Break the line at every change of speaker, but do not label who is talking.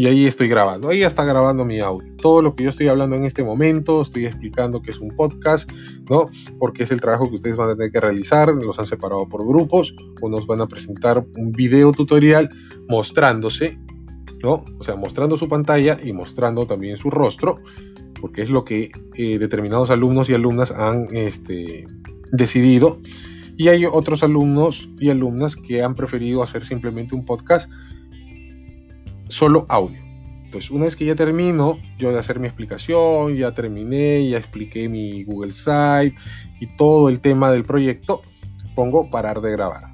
y ahí estoy grabando. Ahí está grabando mi audio. Todo lo que yo estoy hablando en este momento, estoy explicando que es un podcast, ¿no? Porque es el trabajo que ustedes van a tener que realizar. Los han separado por grupos o nos van a presentar un video tutorial mostrándose, ¿no? O sea, mostrando su pantalla y mostrando también su rostro, porque es lo que eh, determinados alumnos y alumnas han este, decidido. Y hay otros alumnos y alumnas que han preferido hacer simplemente un podcast solo audio. Entonces, una vez que ya termino yo de hacer mi explicación, ya terminé, ya expliqué mi Google Site y todo el tema del proyecto, pongo parar de grabar.